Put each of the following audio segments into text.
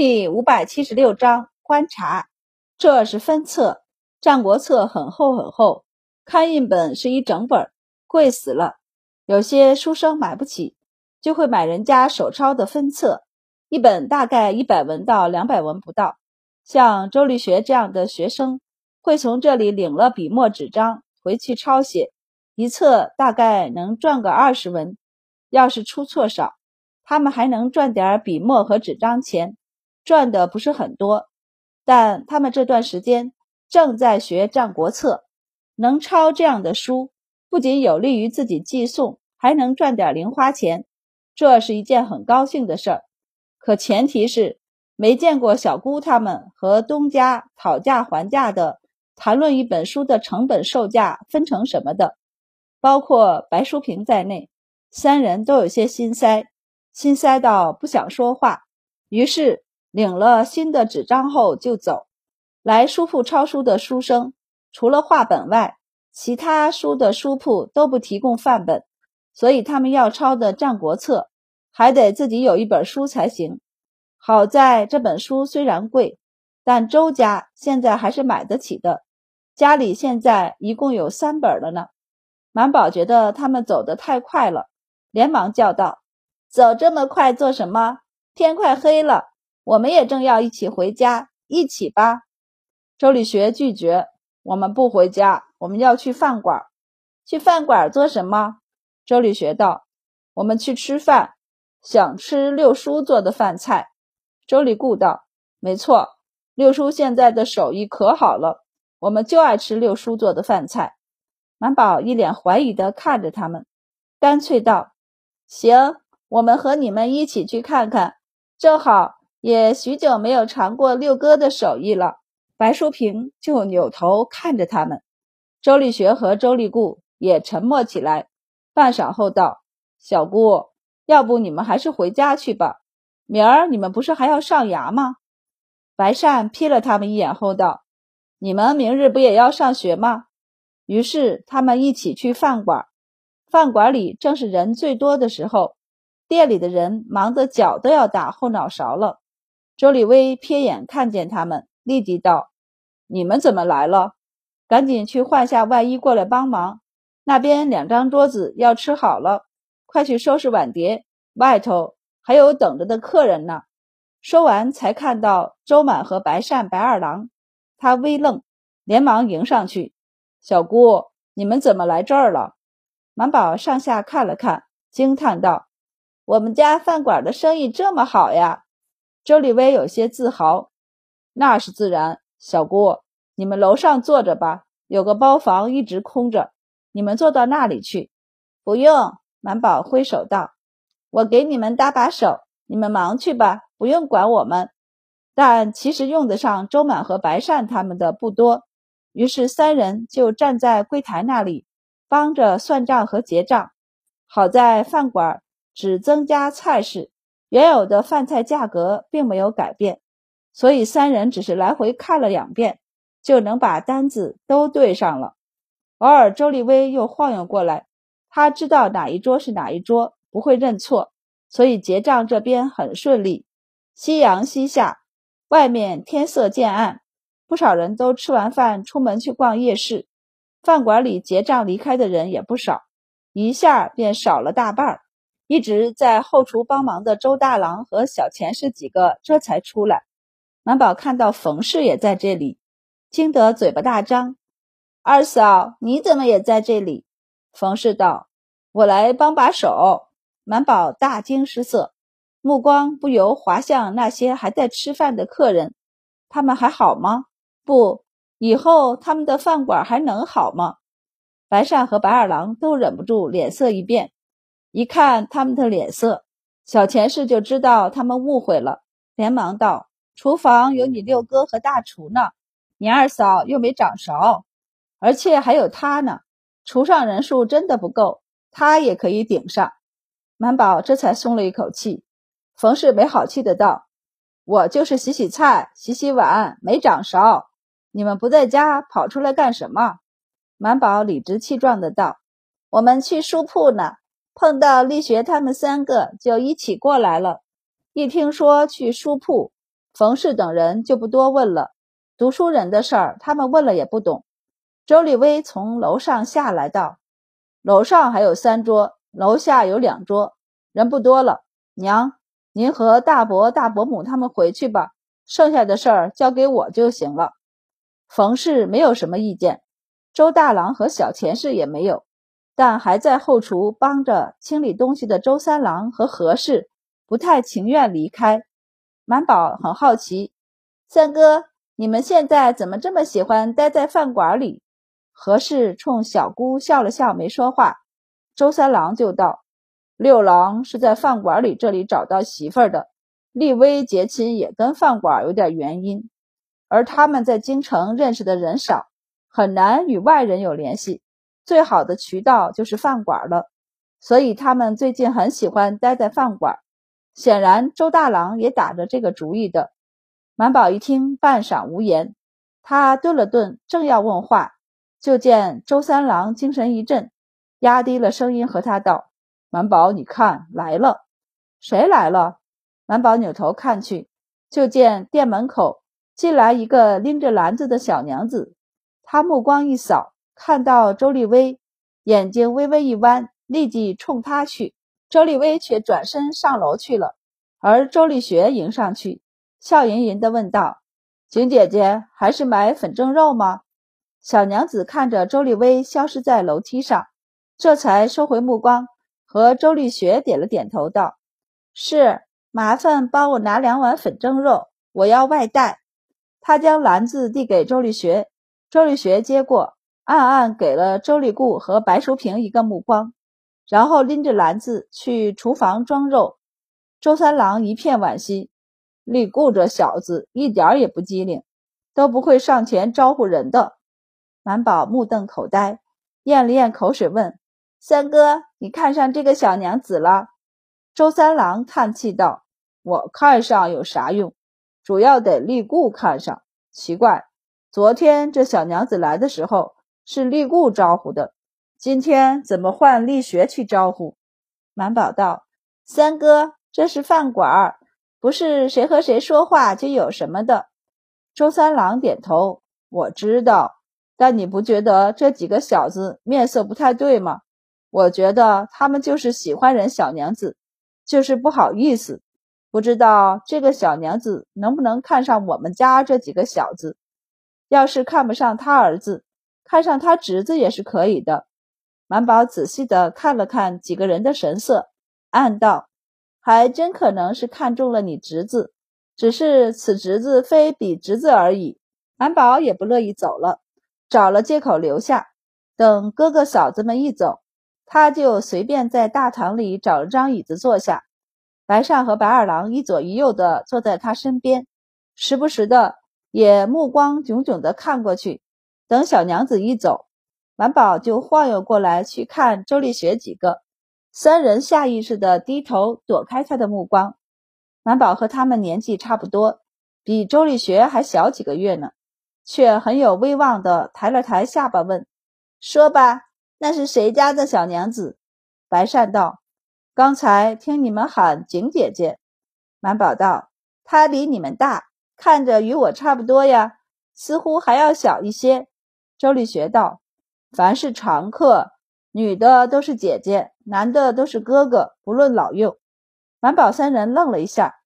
第五百七十六章观察。这是分册，《战国策》很厚很厚，刊印本是一整本，贵死了。有些书生买不起，就会买人家手抄的分册，一本大概一百文到两百文不到。像周立学这样的学生，会从这里领了笔墨纸张回去抄写，一册大概能赚个二十文。要是出错少，他们还能赚点笔墨和纸张钱。赚的不是很多，但他们这段时间正在学《战国策》，能抄这样的书，不仅有利于自己寄送，还能赚点零花钱，这是一件很高兴的事儿。可前提是没见过小姑他们和东家讨价还价的，谈论一本书的成本售价分成什么的，包括白淑平在内，三人都有些心塞，心塞到不想说话，于是。领了新的纸张后就走。来书铺抄书的书生，除了画本外，其他书的书铺都不提供范本，所以他们要抄的《战国策》，还得自己有一本书才行。好在这本书虽然贵，但周家现在还是买得起的。家里现在一共有三本了呢。满宝觉得他们走得太快了，连忙叫道：“走这么快做什么？天快黑了。”我们也正要一起回家，一起吧。周理学拒绝，我们不回家，我们要去饭馆。去饭馆做什么？周理学道：“我们去吃饭，想吃六叔做的饭菜。”周礼固道：“没错，六叔现在的手艺可好了，我们就爱吃六叔做的饭菜。”满宝一脸怀疑地看着他们，干脆道：“行，我们和你们一起去看看，正好。”也许久没有尝过六哥的手艺了，白淑萍就扭头看着他们。周立学和周立固也沉默起来，半晌后道：“小姑，要不你们还是回家去吧，明儿你们不是还要上牙吗？”白善瞥了他们一眼后道：“你们明日不也要上学吗？”于是他们一起去饭馆。饭馆里正是人最多的时候，店里的人忙得脚都要打后脑勺了。周立威瞥眼看见他们，立即道：“你们怎么来了？赶紧去换下外衣，过来帮忙。那边两张桌子要吃好了，快去收拾碗碟。外头还有等着的客人呢。”说完，才看到周满和白善、白二郎。他微愣，连忙迎上去：“小姑，你们怎么来这儿了？”满宝上下看了看，惊叹道：“我们家饭馆的生意这么好呀！”周立威有些自豪，那是自然。小姑，你们楼上坐着吧，有个包房一直空着，你们坐到那里去。不用，满宝挥手道：“我给你们搭把手，你们忙去吧，不用管我们。”但其实用得上周满和白善他们的不多，于是三人就站在柜台那里，帮着算账和结账。好在饭馆只增加菜式。原有的饭菜价格并没有改变，所以三人只是来回看了两遍，就能把单子都对上了。偶尔周立威又晃悠过来，他知道哪一桌是哪一桌，不会认错，所以结账这边很顺利。夕阳西下，外面天色渐暗，不少人都吃完饭出门去逛夜市。饭馆里结账离开的人也不少，一下便少了大半。一直在后厨帮忙的周大郎和小钱氏几个这才出来。满宝看到冯氏也在这里，惊得嘴巴大张。二嫂，你怎么也在这里？冯氏道：“我来帮把手。”满宝大惊失色，目光不由滑向那些还在吃饭的客人。他们还好吗？不，以后他们的饭馆还能好吗？白善和白二郎都忍不住脸色一变。一看他们的脸色，小钱氏就知道他们误会了，连忙道：“厨房有你六哥和大厨呢，你二嫂又没掌勺，而且还有他呢。厨上人数真的不够，他也可以顶上。”满宝这才松了一口气。冯氏没好气的道：“我就是洗洗菜、洗洗碗，没掌勺。你们不在家，跑出来干什么？”满宝理直气壮的道：“我们去书铺呢。”碰到力学他们三个就一起过来了，一听说去书铺，冯氏等人就不多问了。读书人的事儿，他们问了也不懂。周立威从楼上下来道：“楼上还有三桌，楼下有两桌，人不多了。娘，您和大伯、大伯母他们回去吧，剩下的事儿交给我就行了。”冯氏没有什么意见，周大郎和小钱氏也没有，但还在后厨帮着清理东西的周三郎和何氏不太情愿离开。满宝很好奇，三哥。你们现在怎么这么喜欢待在饭馆里？何氏冲小姑笑了笑，没说话。周三郎就道：“六郎是在饭馆里这里找到媳妇儿的，立威结亲也跟饭馆有点原因。而他们在京城认识的人少，很难与外人有联系，最好的渠道就是饭馆了。所以他们最近很喜欢待在饭馆。显然，周大郎也打着这个主意的。”满宝一听，半晌无言。他顿了顿，正要问话，就见周三郎精神一振，压低了声音和他道：“满宝，你看来了，谁来了？”满宝扭头看去，就见店门口进来一个拎着篮子的小娘子。他目光一扫，看到周丽薇，眼睛微微一弯，立即冲他去。周丽薇却转身上楼去了，而周立学迎上去。笑吟吟地问道：“景姐姐，还是买粉蒸肉吗？”小娘子看着周丽薇消失在楼梯上，这才收回目光，和周立学点了点头，道：“是，麻烦帮我拿两碗粉蒸肉，我要外带。”他将篮子递给周立学，周立学接过，暗暗给了周立固和白淑平一个目光，然后拎着篮子去厨房装肉。周三郎一片惋惜。李固这小子一点也不机灵，都不会上前招呼人的。满宝目瞪口呆，咽了咽口水，问：“三哥，你看上这个小娘子了？”周三郎叹气道：“我看上有啥用？主要得立固看上。奇怪，昨天这小娘子来的时候是立固招呼的，今天怎么换立学去招呼？”满宝道：“三哥，这是饭馆儿。”不是谁和谁说话就有什么的。周三郎点头，我知道。但你不觉得这几个小子面色不太对吗？我觉得他们就是喜欢人小娘子，就是不好意思。不知道这个小娘子能不能看上我们家这几个小子？要是看不上他儿子，看上他侄子也是可以的。满宝仔细的看了看几个人的神色，暗道。还真可能是看中了你侄子，只是此侄子非彼侄子而已。满宝也不乐意走了，找了借口留下。等哥哥嫂子们一走，他就随便在大堂里找了张椅子坐下。白善和白二郎一左一右的坐在他身边，时不时的也目光炯炯的看过去。等小娘子一走，满宝就晃悠过来去看周丽雪几个。三人下意识的低头躲开他的目光。满宝和他们年纪差不多，比周立学还小几个月呢，却很有威望的抬了抬下巴问：“说吧，那是谁家的小娘子？”白善道：“刚才听你们喊景姐姐。”满宝道：“她比你们大，看着与我差不多呀，似乎还要小一些。”周立学道：“凡是常客。”女的都是姐姐，男的都是哥哥，不论老幼。满宝三人愣了一下，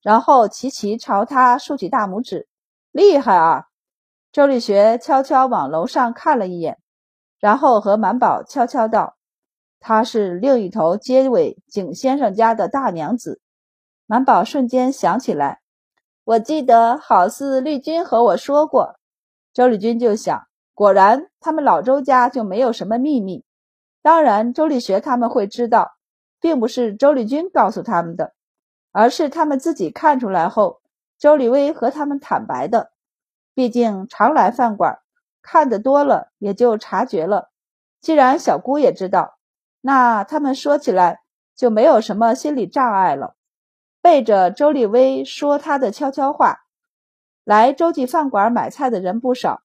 然后齐齐朝他竖起大拇指：“厉害啊！”周立学悄悄往楼上看了一眼，然后和满宝悄悄道：“她是另一头街尾景先生家的大娘子。”满宝瞬间想起来，我记得好似绿军和我说过。周立军就想，果然他们老周家就没有什么秘密。当然，周立学他们会知道，并不是周立军告诉他们的，而是他们自己看出来后，周立威和他们坦白的。毕竟常来饭馆，看得多了，也就察觉了。既然小姑也知道，那他们说起来就没有什么心理障碍了。背着周立威说他的悄悄话，来周记饭馆买菜的人不少，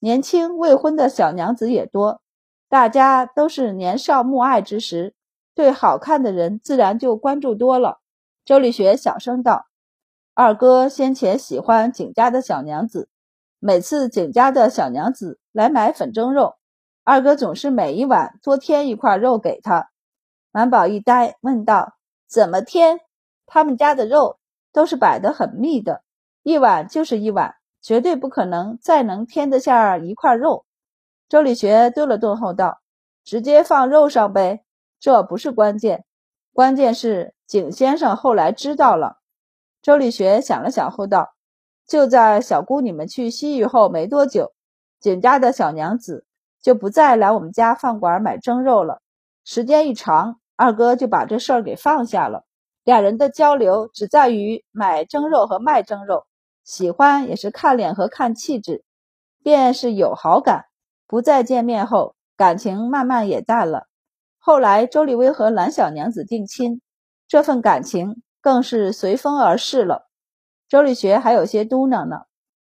年轻未婚的小娘子也多。大家都是年少慕爱之时，对好看的人自然就关注多了。周立学小声道：“二哥先前喜欢景家的小娘子，每次景家的小娘子来买粉蒸肉，二哥总是每一碗多添一块肉给他。满宝一呆，问道：“怎么添？他们家的肉都是摆得很密的，一碗就是一碗，绝对不可能再能添得下一块肉。”周理学顿了顿后道：“直接放肉上呗，这不是关键，关键是景先生后来知道了。”周理学想了想后道：“就在小姑你们去西域后没多久，景家的小娘子就不再来我们家饭馆买蒸肉了。时间一长，二哥就把这事儿给放下了。俩人的交流只在于买蒸肉和卖蒸肉，喜欢也是看脸和看气质，便是有好感。”不再见面后，感情慢慢也淡了。后来，周丽薇和蓝小娘子定亲，这份感情更是随风而逝了。周立学还有些嘟囔呢。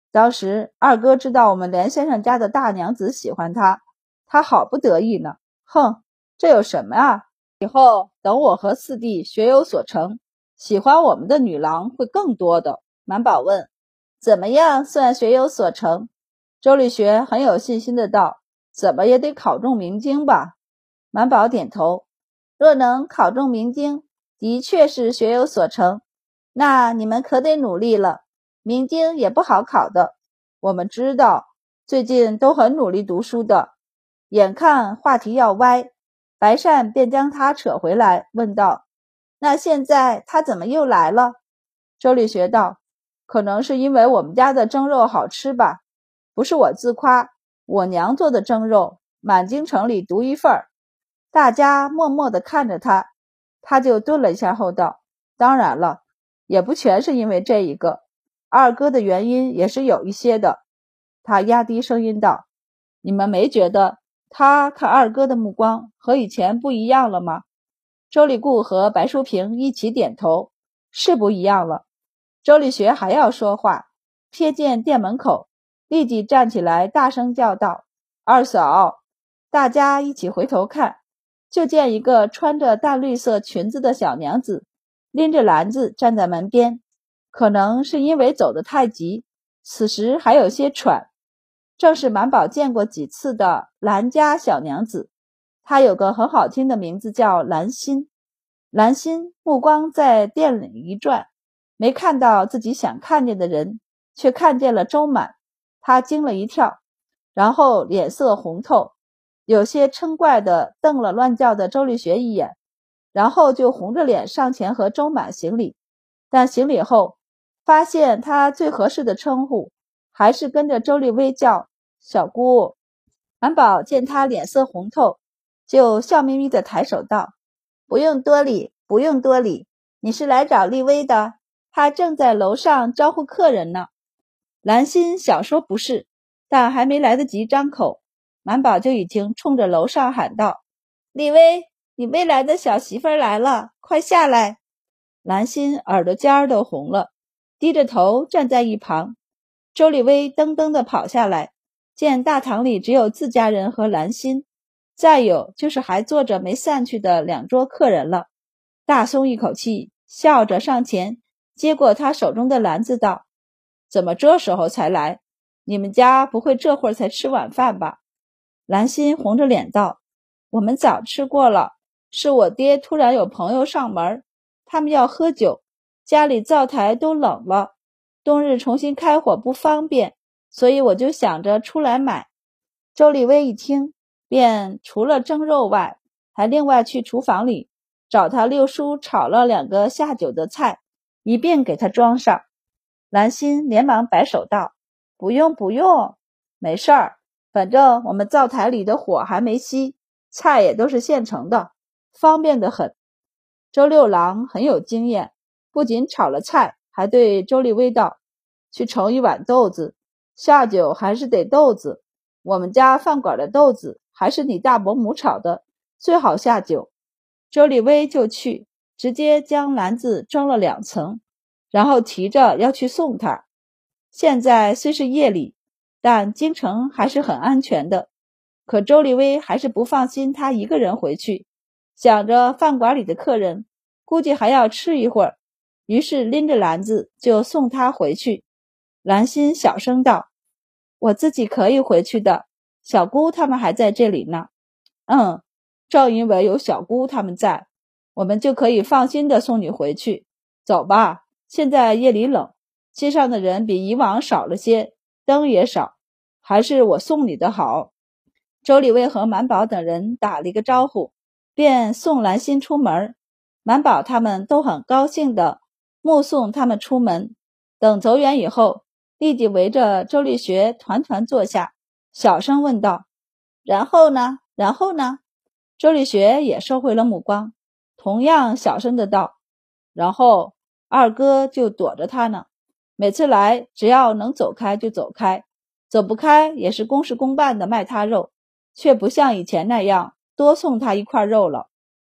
当时二哥知道我们连先生家的大娘子喜欢他，他好不得意呢。哼，这有什么啊？以后等我和四弟学有所成，喜欢我们的女郎会更多的。满宝问：“怎么样算学有所成？”周立学很有信心的道：“怎么也得考中明经吧？”满宝点头：“若能考中明经，的确是学有所成。那你们可得努力了。明经也不好考的，我们知道，最近都很努力读书的。”眼看话题要歪，白善便将他扯回来，问道：“那现在他怎么又来了？”周立学道：“可能是因为我们家的蒸肉好吃吧。”不是我自夸，我娘做的蒸肉，满京城里独一份儿。大家默默地看着他，他就顿了一下后道：“当然了，也不全是因为这一个，二哥的原因也是有一些的。”他压低声音道：“你们没觉得他看二哥的目光和以前不一样了吗？”周立固和白淑萍一起点头：“是不一样了。”周立学还要说话，瞥见店门口。立即站起来，大声叫道：“二嫂！”大家一起回头看，就见一个穿着淡绿色裙子的小娘子，拎着篮子站在门边。可能是因为走得太急，此时还有些喘。正是满宝见过几次的兰家小娘子，她有个很好听的名字，叫兰心。兰心目光在店里一转，没看到自己想看见的人，却看见了周满。他惊了一跳，然后脸色红透，有些嗔怪的瞪了乱叫的周立学一眼，然后就红着脸上前和周满行礼。但行礼后，发现他最合适的称呼还是跟着周立威叫小姑。满宝见他脸色红透，就笑眯眯的抬手道：“不用多礼，不用多礼，你是来找立威的，他正在楼上招呼客人呢。”兰心想说不是，但还没来得及张口，满宝就已经冲着楼上喊道：“李薇，你未来的小媳妇来了，快下来！”兰心耳朵尖儿都红了，低着头站在一旁。周立威噔噔的跑下来，见大堂里只有自家人和兰心，再有就是还坐着没散去的两桌客人了，大松一口气，笑着上前接过他手中的篮子，道。怎么这时候才来？你们家不会这会儿才吃晚饭吧？兰心红着脸道：“我们早吃过了，是我爹突然有朋友上门，他们要喝酒，家里灶台都冷了，冬日重新开火不方便，所以我就想着出来买。”周立威一听，便除了蒸肉外，还另外去厨房里找他六叔炒了两个下酒的菜，一并给他装上。兰心连忙摆手道：“不用，不用，没事儿。反正我们灶台里的火还没熄，菜也都是现成的，方便的很。”周六郎很有经验，不仅炒了菜，还对周立威道：“去盛一碗豆子，下酒还是得豆子。我们家饭馆的豆子还是你大伯母炒的，最好下酒。”周立威就去，直接将篮子装了两层。然后提着要去送他。现在虽是夜里，但京城还是很安全的。可周立威还是不放心他一个人回去，想着饭馆里的客人估计还要吃一会儿，于是拎着篮子就送他回去。兰心小声道：“我自己可以回去的，小姑他们还在这里呢。”“嗯，正因为有小姑他们在，我们就可以放心的送你回去。走吧，现在夜里冷，街上的人比以往少了些，灯也少，还是我送你的好。”周李卫和满宝等人打了一个招呼，便送兰心出门。满宝他们都很高兴的目送他们出门。等走远以后，立即围着周立学团团坐下，小声问道：“然后呢？然后呢？”周立学也收回了目光，同样小声的道：“然后二哥就躲着他呢。每次来，只要能走开就走开，走不开也是公事公办的卖他肉。”却不像以前那样多送他一块肉了。